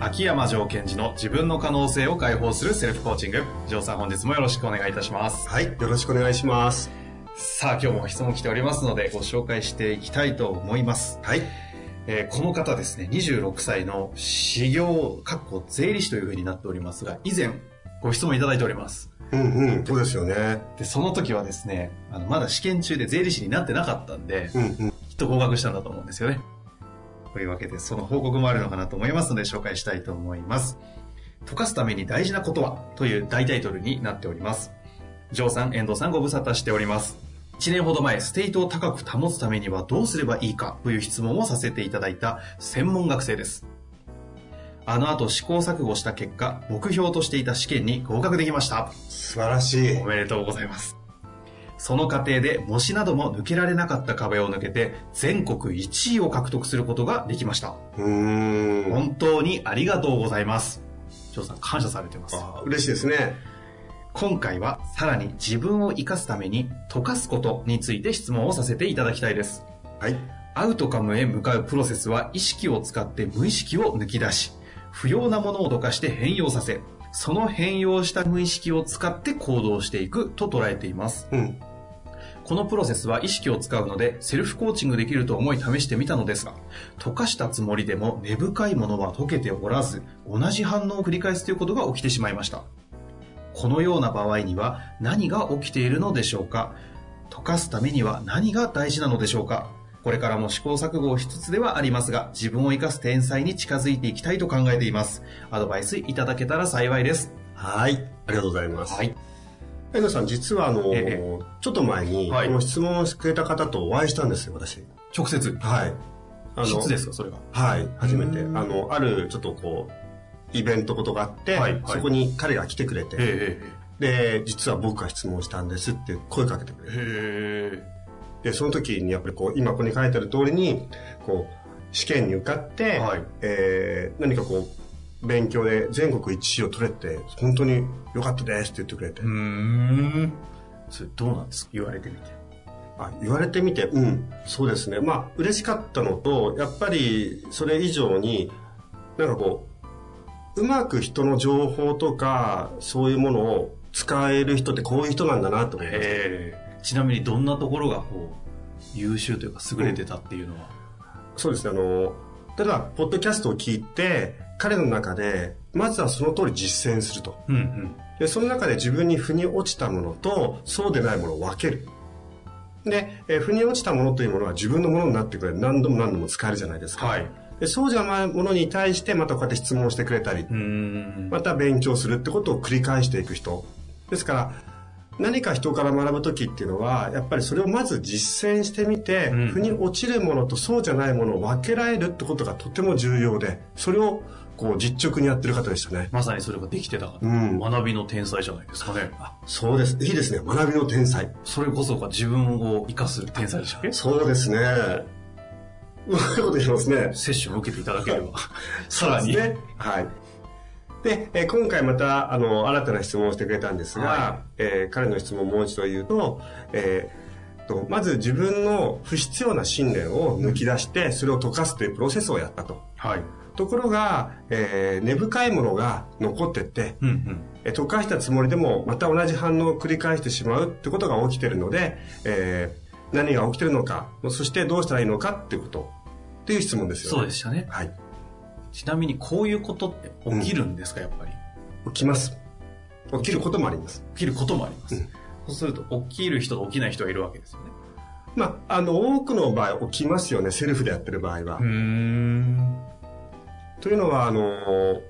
秋山城賢治の自分の可能性を解放するセルフコーチング城さん本日もよろしくお願いいたしますはい、よろしくお願いします。さあ今日も質問来ておりますのでご紹介していきたいと思いますはい。えーこの方ですね、26歳の修行、かっこ税理士というふうになっておりますが、以前ご質問いただいております。うんうん、そうですよね。で、その時はですね、あの、まだ試験中で税理士になってなかったんで、うんうん。きっと合格したんだと思うんですよね。というわけで、その報告もあるのかなと思いますので、紹介したいと思います。溶かすために大事なことはという大タイトルになっております。ジョーさん、遠藤さんご無沙汰しております。1年ほど前、ステートを高く保つためにはどうすればいいかという質問をさせていただいた専門学生です。あの後試行錯誤した結果、目標としていた試験に合格できました。素晴らしい。おめでとうございます。その過程で模試なども抜けられなかった壁を抜けて全国1位を獲得することができました。うーん。本当にありがとうございます。ジョーさん感謝されてます。あ嬉しいですね。今回はさらに自分を生かすために溶かすことについて質問をさせていただきたいです。はい。アウトカムへ向かうプロセスは意識を使って無意識を抜き出し、不要なものをどかして変容させ、その変容した無意識を使って行動していくと捉えています。うん。このプロセスは意識を使うのでセルフコーチングできると思い試してみたのですが、溶かしたつもりでも根深いものは溶けておらず、同じ反応を繰り返すということが起きてしまいました。このような場合には何が起きているのでしょうか？溶かすためには何が大事なのでしょうか？これからも試行錯誤をしつつではありますが、自分を生かす天才に近づいていきたいと考えています。アドバイスいただけたら幸いです。はい。ありがとうございます。はい。遠藤さん、実はあの、ええちょっと前に、はいこの質問をしてくれた方とお会いしたんですよ、私。直接？はい。あ質ですか、それが。はい。初めて。うんあの、ある、ちょっとこう、イベントことがあって、はいはいそこに彼が来てくれて、えで、実は僕が質問したんですって声かけてくれて、えへえ。で、その時にやっぱりこう、今ここに書いてある通りに、こう、試験に受かって、はいえー何かこう、勉強で全国一位を取れて、本当に良かったですって言ってくれて、うーん。それどうなんですか？言われてみて。あ言われてみて、うん、そうですね。まあ、嬉しかったのと、やっぱりそれ以上に、なんかこう、うまく人の情報とか、そういうものを使える人ってこういう人なんだなと思いました。ちなみにどんなところがこう、優秀というか優れてたっていうのは？そうですね、あの、例えば、ポッドキャストを聞いて、彼の中で、まずはその通り実践すると。うんうん。で、その中で自分に腑に落ちたものと、そうでないものを分ける。で、えー腑に落ちたものというものは自分のものになってくれる。何度も何度も使えるじゃないですか。はい。でそうじゃないものに対して、またこうやって質問してくれたり。また勉強するってことを繰り返していく人。ですから、何か人から学ぶときっていうのは、やっぱりそれをまず実践してみて、うん腑に落ちるものとそうじゃないものを分けられるってことがとても重要で、それをこう実直にやってる方でしたね。まさにそれができてたうん学びの天才じゃないですかね。そうです。いいですね。学びの天才。それこそが自分を生かす天才でしたっけそうですね。うまいこと言いますね。接種を受けていただければ。さらに。ね。はい。で、えー今回また、あの、新たな質問をしてくれたんですが、はえー彼の質問をもう一度言うと、えーとまず自分の不必要な信念を抜き出して、それを溶かすというプロセスをやったと。はい。ところが、えー根深いものが残ってって、うんうん。えー溶かしたつもりでもまた同じ反応を繰り返してしまうってことが起きてるので、えー何が起きてるのか、そしてどうしたらいいのかっていうこと、っていう質問ですよね。そうでしたね。はい。ちなみにこういうことって起きるんですか、やっぱり？起きます。起きることもあります。起きることもあります。うんそうすると、起きる人と起きない人がいるわけですよね。まあ、あの、多くの場合起きますよね、セルフでやってる場合は。ん。というのは、あの、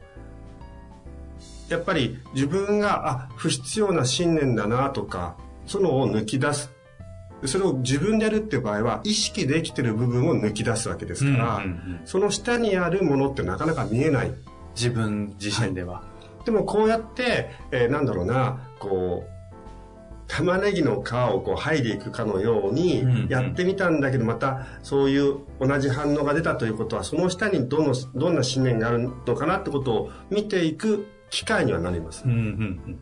やっぱり自分が、あ、不必要な信念だなとか、そのを抜き出す。それを自分でやるっていう場合は、意識できてる部分を抜き出すわけですから、うんうんうんその下にあるものってなかなか見えない。自分自身では。でもこうやって、えーなんだろうな、こう、玉ねぎの皮をこう剥いでいくかのようにやってみたんだけど、またそういう同じ反応が出たということは、その下にどの、どんな信念があるのかなってことを見ていく機会にはなりますうん。うんうん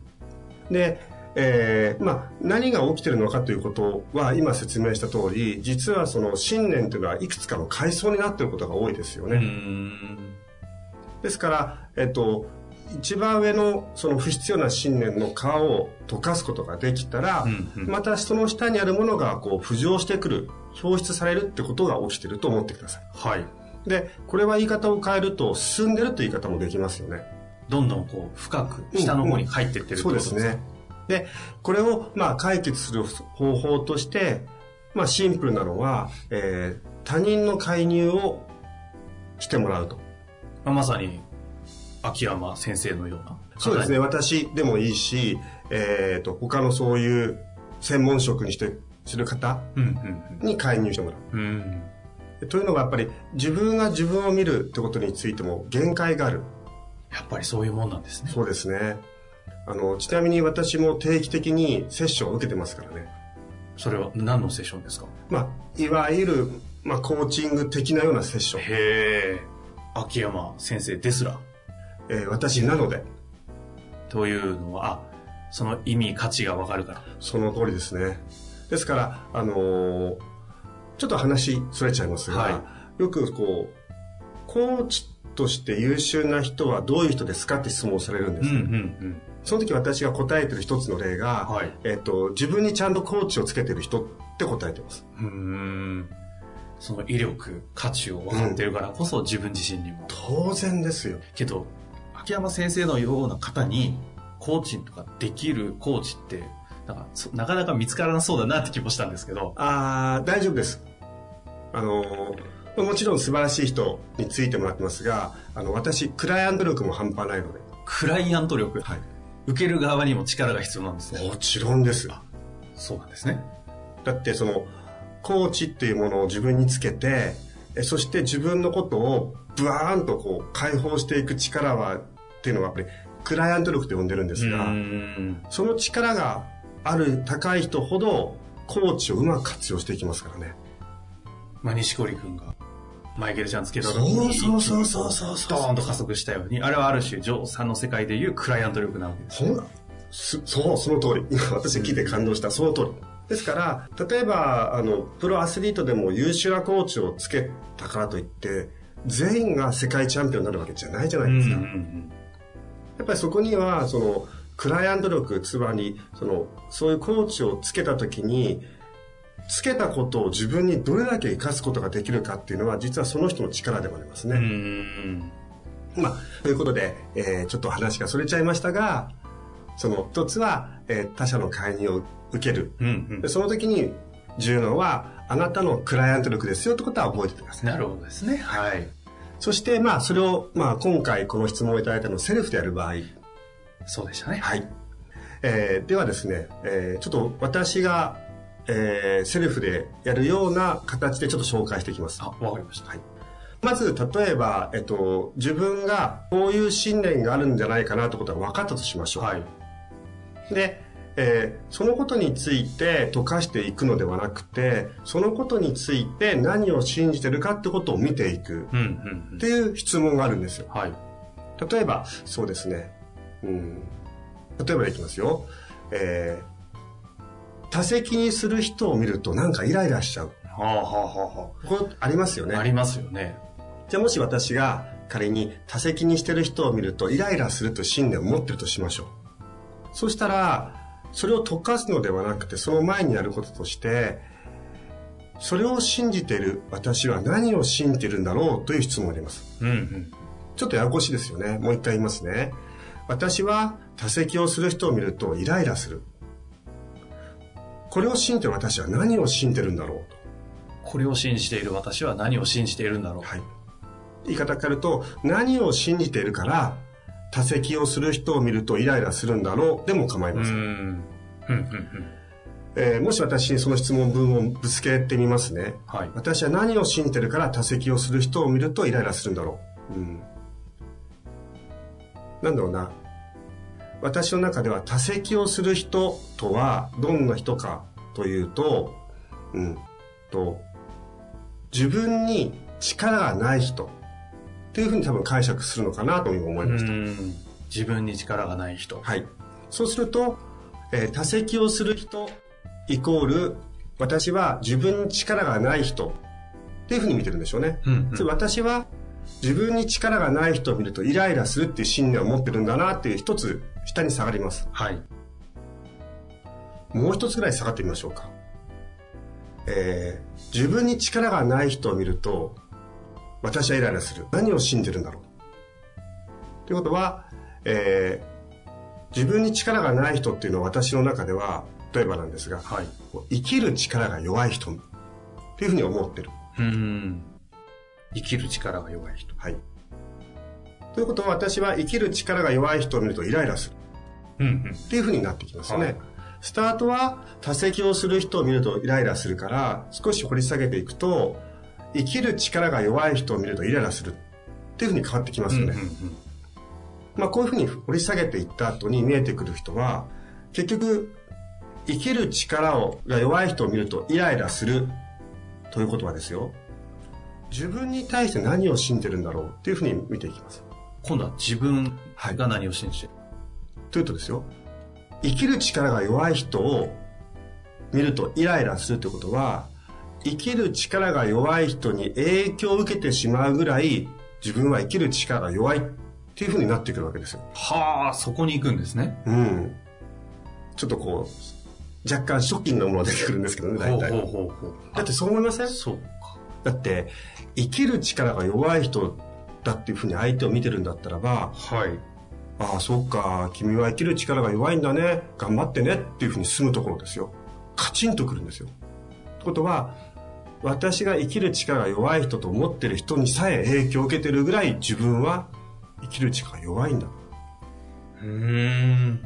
で、えーまあ、何が起きてるのかということは今説明した通り、実はその信念というのはいくつかの階層になっていることが多いですよね。うん。うんですから、えっと、一番上のその不必要な信念の皮を溶かすことができたら、うんうんまたその下にあるものがこう浮上してくる、表出されるってことが起きてると思ってください。はい。で、これは言い方を変えると、進んでるという言い方もできますよね。どんどんこう、深く下の方に入っていってるってそことですね。うですね。で、これをまあ解決する方法として、まあシンプルなのは、えー他人の介入をしてもらうと。まあまさに、秋山先生のような。そうですね。。私でもいいし、えっ、と、他のそういう専門職にして、する方うんうんに介入してもらうん。うん。う。というのがやっぱり自分が自分を見るってことについても限界がある。やっぱりそういうもんなんですね。そうですね。あの、ちなみに私も定期的にセッションを受けてますからね。それは何のセッションですか？まあ、いわゆる、まあ、コーチング的なようなセッション。へえ。秋山先生ですら？えー私なので、というのは、あ、その意味、価値がわかるから。その通りですね。ですから、あのーちょっと話それちゃいますが、はよくこう、コーチとして優秀な人はどういう人ですかって質問されるんです。うんうんその時私が答えてる一つの例が、はいえっと、自分にちゃんとコーチをつけてる人って答えてます。うん。その威力、価値を分かってるからこそ自分自身にも。当然ですよ。けど、秋山先生のような方に、コーチとかできるコーチって、なんかそなかなか見つからなそうだなって気もしたんですけど。あー大丈夫です。あのーもちろん素晴らしい人についてもらってますが、あの、私、クライアント力も半端ないので。クライアント力？はい。受ける側にも力が必要なんですね。もちろんです。そうなんですね。だってそのコーチっていうものを自分につけてえそして自分のことをブワーンとこう解放していく力はっていうのはやっぱりクライアント力と呼んでるんですが、ん。その力がある高い人ほどコーチをうまく活用していきますからねまあ、西堀君が、マイケルちゃんつけた時そうに、そうそうそうそうそう。ドーンと加速したように、あれはある種、ジョーさんの世界でいうクライアント力なわけです。ほんすそうその通り。今私聞いて感動した。その通り。ですから例えばあのプロアスリートでも優秀なコーチをつけたからといって全員が世界チャンピオンになるわけじゃないじゃないですか、んやっぱりそこには、その、クライアント力、つまり、その、そういうコーチをつけたときに、つけたことを自分にどれだけ活かすことができるかっていうのは、実はその人の力でもありますうん。うね。ん。まあ、ということで、えーちょっと話がそれちゃいましたが、その一つは、えー他者の介入を受ける。うんでその時に重要なのは、あなたのクライアント力ですよってことは覚えててください。なるほどですね。はい。そして、まあ、それを、まあ、今回この質問をいただいたのをセルフでやる場合、そうでしたね。はい。えーではですね、えーちょっと私が、えーセルフでやるような形でちょっと紹介していきます。あ、わかりました。はい。まず、例えば、えっと、自分がこういう信念があるんじゃないかなってことが分かったとしましょう。はい。で、えーそのことについて溶かしていくのではなくて、そのことについて何を信じてるかってことを見ていくうん、うんっ。ていう質問があるんですよ。はい。例えば、そうですね。うん。例えばでいきますよ。えー多席にする人を見るとなんかイライラしちゃう。はあはあはあはこれありますよあ。あね。りますよね。じゃあもし私が仮に多席にしてる人を見るとイライラするという信念を持ってるとしましょう。そしたら、それを溶かすのではなくて、その前にやることとして、それを信じている私は何を信じているんだろうという質問があります。うん、うん。ちょっとややこしいですよね。もう一回言いますね。私は多席をする人を見るとイライラする。これを信じてる私は何を信じてるんだろう？と。これを信じている私は何を信じているんだろう？はい。言い方変えると、何を信じているから、多席をする人を見るとイライラするんだろう？でも構いません。うん。うん、うん、えーもし私にその質問文をぶつけてみますね。はい。私は何を信じてるから多席をする人を見るとイライラするんだろう？うん。なんだろうな。私の中では多席をする人とはどんな人かというと、うん、と、自分に力がない人っていうふうに多分解釈するのかなと思いました。うん自分に力がない人。はい。そうすると、えー多席をする人イコール、私は自分に力がない人っていうふうに見てるんでしょうね。うんうん私は自分に力がない人を見るとイライラするっていう信念を持ってるんだなっていう一つ下に下がります。はい。もう一つぐらい下がってみましょうか。えー自分に力がない人を見ると私はイライラする。何を信じるんだろう。ということは、えー自分に力がない人っていうのは私の中では、例えばなんですが、はい。生きる力が弱い人っていうふうに思ってる。うん。生きる力が弱い人。はい。ということは私は生きる力が弱い人を見るとイライラするうん、うん。っていうふうになってきますよね。はいスタートは多席をする人を見るとイライラするから少し掘り下げていくと生きる力が弱い人を見るとイライラするっていうふうに変わってきますよね。まあこういうふうに掘り下げていった後に見えてくる人は結局生きる力をが弱い人を見るとイライラするということはですよ自分に対して何を信じてるんだろうっていうふうに見ていきます。今度は自分が何を信じてる、というとですよ生きる力が弱い人を見るとイライラするということは生きる力が弱い人に影響を受けてしまうぐらい自分は生きる力が弱いっていうふうになってくるわけですよ。はあ、そこに行くんですね。うん。ちょっとこう、若干ショッキングなものが出てくるんですけどね、大体。ほうほうほう。だってそう思いません？そうか。だって、生きる力が弱い人だっていうふうに相手を見てるんだったらば、はい。ああ、そうか、君は生きる力が弱いんだね、頑張ってねっていうふうに進むところですよ。カチンとくるんですよ。ってことは、私が生きる力が弱い人と思ってる人にさえ影響を受けてるぐらい自分は生きる力が弱いんだ。うーん。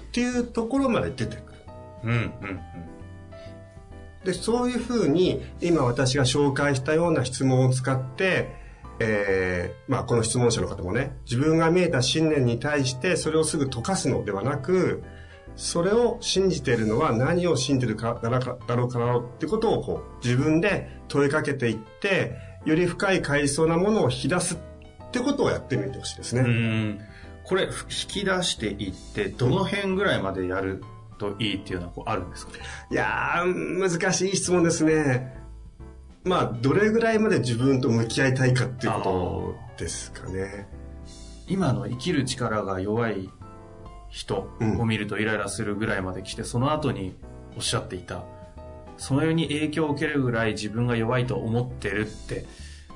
っていうところまで出てくる。うん、うん、で、そういうふうに、今私が紹介したような質問を使って、えー、まあこの質問者の方もね、自分が見えた信念に対してそれをすぐ溶かすのではなく、それを信じているのは何を信じてるかだろうかだろうかなってことをこう自分で問いかけていって、より深い階層なものを引き出すってことをやってみてほしいですね。これ、引き出していって、どの辺ぐらいまでやるといいっていうのはこうあるんですか？いやー、難しい質問ですね。まあ、どれぐらいまで自分と向き合いたいかっていうことですかね。今の生きる力が弱い人を見るとイライラするぐらいまで来て、その後におっしゃっていた、そのように影響を受けるぐらい自分が弱いと思ってるって、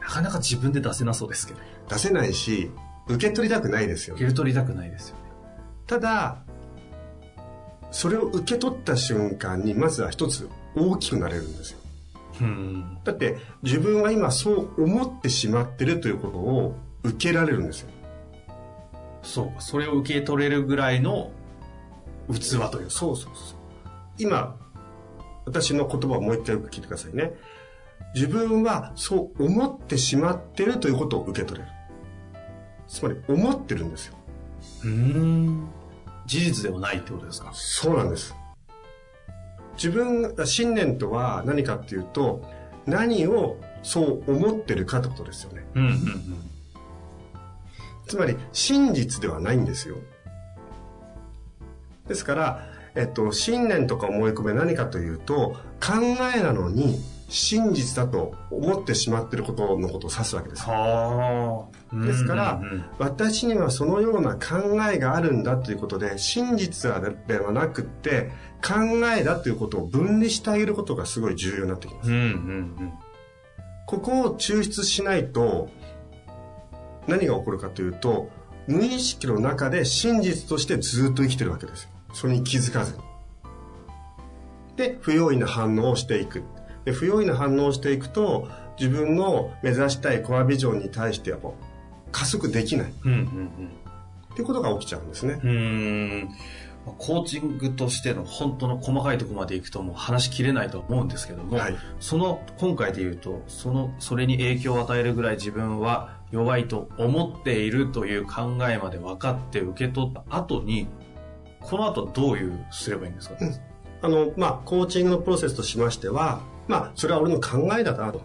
なかなか自分で出せなそうですけど、出せないし、受け取りたくないですよ受。け取りたくないですよね。ただ、それを受け取った瞬間に、まずは一つ大きくなれるんですよ。うん。だって、自分は今そう思ってしまってるということを受けられるんですよ。そうか、それを受け取れるぐらいの器というか。そうそうそう。今、私の言葉をもう一回よく聞いてくださいね。自分はそう思ってしまってるということを受け取れる。つまり、思ってるんですよ。うん。事実ではないってことですか？そうなんです。自分、信念とは何かっていうと、何をそう思ってるかってことですよね。うんうんうん。つまり、真実ではないんですよ。ですから、えっと、信念とか思い込みは何かというと、考えなのに真実だと思ってしまっていることのことを指すわけです。はあ。ですからうんうんうん私にはそのような考えがあるんだということで、真実ではなくって、考えだということを分離してあげることがすごい重要になってきます。うんうんここを抽出しないと、何が起こるかというと、無意識の中で真実としてずっと生きてるわけですよ。それに気づかずに。で、不用意な反応をしていく。で不用意な反応をしていくと、自分の目指したいコアビジョンに対してはこう加速できない。うん。うんうんうん。っていうことが起きちゃうんですね。うん。コーチングとしての本当の細かいところまでいくともう話しきれないと思うんですけども、はいその、今回で言うと、その、それに影響を与えるぐらい自分は弱いと思っているという考えまで分かって受け取った後に、この後どういうすればいいんですか、あの、まあ、コーチングのプロセスとしましては、まあ、それは俺の考えだなと。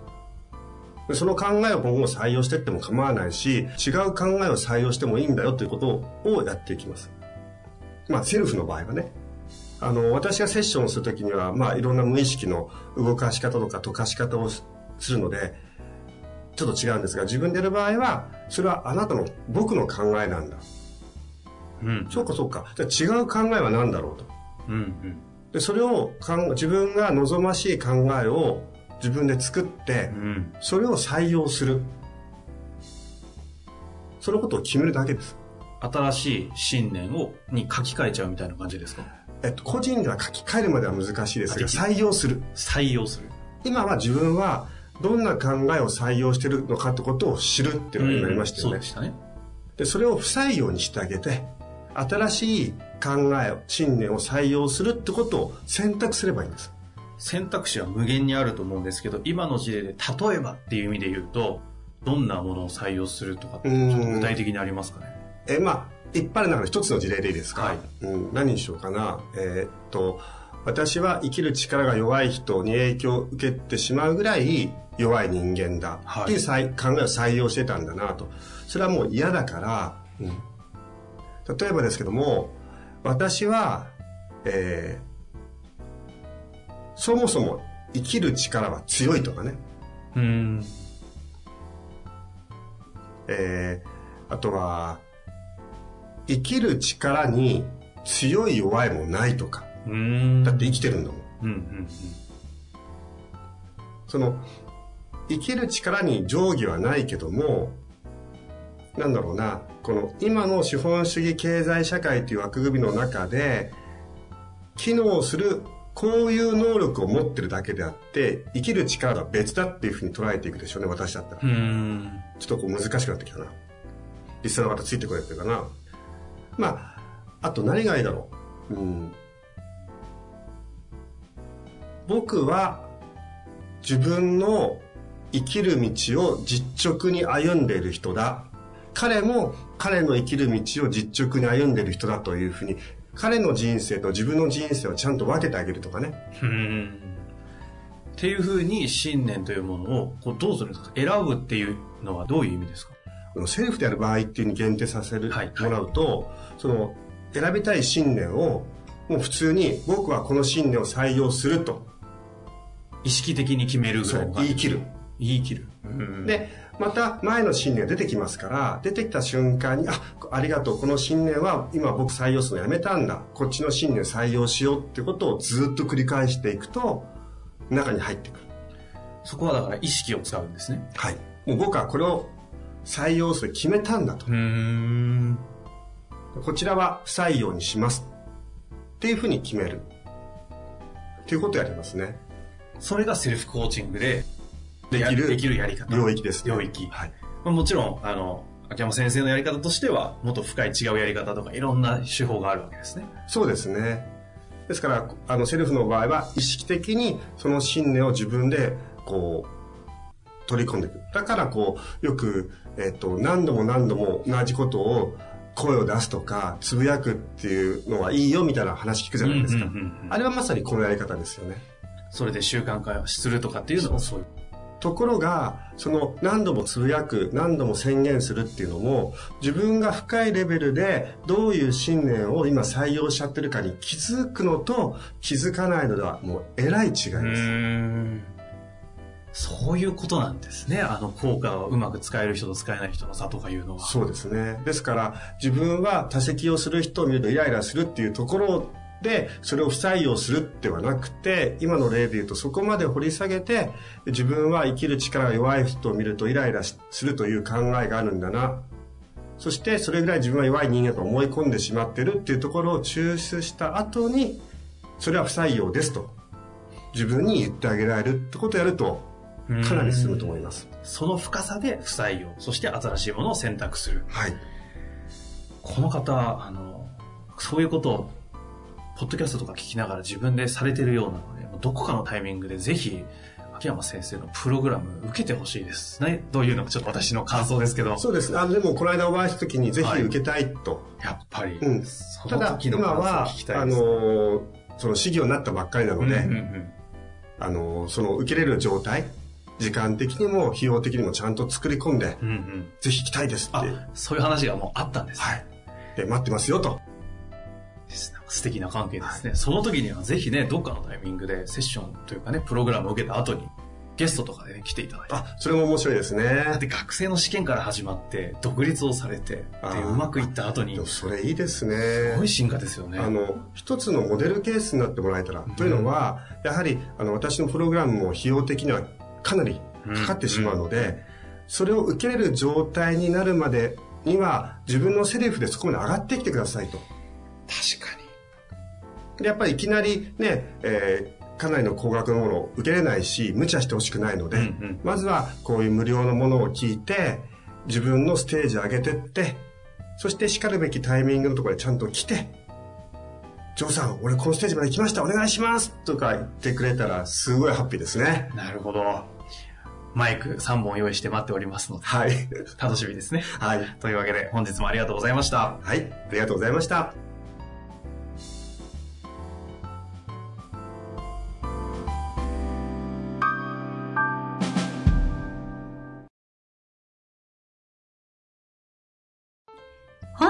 でその考えを今後採用していっても構わないし、違う考えを採用してもいいんだよということをやっていきます。まあ、セルフの場合はね。あの、私がセッションをするときには、まあ、いろんな無意識の動かし方とか溶かし方をするので、ちょっと違うんですが、自分でやる場合は、それはあなたの、僕の考えなんだ。うん。そうかそうか。じゃあ違う考えは何だろうと。うん。うん。で、それをかん自分が望ましい考えを自分で作ってう、ん。それを採用する。そのことを決めるだけです。新しい信念を、に書き換えちゃうみたいな感じですか？えっと、個人では書き換えるまでは難しいですが、採用する。採用する。今は自分はどんな考えを採用しているのかってことを知るっていうのになりましたよねそうで。したね。で、それを不採用にしてあげて、新しい考えを、信念を採用するってことを選択すればいいんです。選択肢は無限にあると思うんですけど、今の事例で例えばっていう意味で言うと、どんなものを採用するとかって、ちょっと具体的にありますかね？え、まあ、いっぱいある中で一つの事例でいいですか、はいうん、何にしようかな？えーっと、私は生きる力が弱い人に影響を受けてしまうぐらい弱い人間だはいっていうさい考えを採用してたんだなと。それはもう嫌だから、うん例えばですけども、私は、えーそもそも生きる力は強いとかね。うん。えーあとは、生きる力に強い弱いもないとか。うん。だって生きてるんだもん。うんうんその、生きる力に定規はないけども、なんだろうな、この今の資本主義経済社会という枠組みの中で、機能するこういう能力を持ってるだけであって、生きる力が別だっていうふうに捉えていくでしょうね、私だったら。ちょっとこう難しくなってきたな。リスナーの方ついてくれてるかな。まあ、あと何がいいだろう。うん。僕は自分の生きる道を実直に歩んでいる人だ。彼も彼の生きる道を実直に歩んでいる人だというふうに、彼の人生と自分の人生をちゃんと分けてあげるとかね。うん。っていうふうに信念というものをこうどうするんですか？選ぶっていうのはどういう意味ですか？あのセルフでやる場合っていうに限定させる、はいもらうと、その、選びたい信念を、もう普通に、僕はこの信念を採用すると、意識的に決めるぐらい言い切る。言い切る。うん、で、また前の信念が出てきますから、出てきた瞬間に、あ、ありがとう、この信念は今僕採用するのやめたんだ。こっちの信念採用しようってことをずっと繰り返していくと、中に入ってくる。そこはだから意識を使うんですね。はい。もう僕はこれを採用する決めたんだと。うん。こちらは不採用にします。っていうふうに決める。っていうことをやりますね。それがセルフコーチングでできるやできるやり方。領域ですね。領域。はい。まあもちろん、あの、秋山先生のやり方としては、もっと深い違うやり方とか、いろんな手法があるわけですね。そうですね。ですから、あの、セルフの場合は、意識的にその信念を自分で、こう、取り込んでいく。だから、こう、よく、えっと、何度も何度も同じことを声を出すとか、つぶやくっていうのはいいよみたいな話聞くじゃないですか。あれはまさにこのやり方ですよね。それで習慣化するとかっていうのもそういう。ところが、その何度もつぶやく、何度も宣言するっていうのも、自分が深いレベルでどういう信念を今採用しちゃってるかに気づくのと気づかないのではもうえらい違いです。ん。そういうことなんですね。あの効果をうまく使える人と使えない人の差とかいうのは。そうですね。ですから、自分は多席をする人を見るとイライラするっていうところで、それを不採用するってはなくて、今の例で言うとそこまで掘り下げて、自分は生きる力が弱い人を見るとイライラするという考えがあるんだな。そして、それぐらい自分は弱い人間と思い込んでしまってるっていうところを抽出した後に、それは不採用ですと。自分に言ってあげられるってことをやると、かなり進むと思います。その深さで不採用、そして新しいものを選択する。はい。ここの方、あの、そういうことを、ポッドキャストとか聞きながら自分でされてるようなので、どこかのタイミングでぜひ、秋山先生のプログラム受けてほしいですね。というのがちょっと私の感想ですけど。そうですね。あの、でもこの間お会いした時にぜひ受けたいと。やっぱり。うん。そただ今は聞き、たいあ。の、その資料になったばっかりなので、うんうんうんあの、その受けれる状態、時間的にも費用的にもちゃんと作り込んで、うんうん。ぜひ来たいですって。あ、そういう話がもうあったんです。はい。で、待ってますよと。ですね素敵な関係ですね。その時にはぜひね、どっかのタイミングでセッションというかね、プログラムを受けた後に、ゲストとかでね、来ていただいて。あ、それも面白いですね。だって学生の試験から始まって、独立をされて、で、うまくいった後にそれいいですね。すごい進化ですよね。あの、一つのモデルケースになってもらえたら。というのは、やはり、あの、私のプログラムも費用的にはかなりかかってしまうので、それを受けれる状態になるまでには、自分のセリフでそこまで上がってきてくださいと。確かに。でやっぱりいきなりね、えーかなりの高額のものを受けれないし、無茶してほしくないので、うんうんまずはこういう無料のものを聞いて、自分のステージ上げてって、そして叱るべきタイミングのところでちゃんと来て、ジョーさん、俺このステージまで来ました、お願いしますとか言ってくれたら、すごいハッピーですね。なるほど。マイク3本用意して待っておりますので、はい。楽しみですね。はい。というわけで、本日もありがとうございました。はい。ありがとうございました。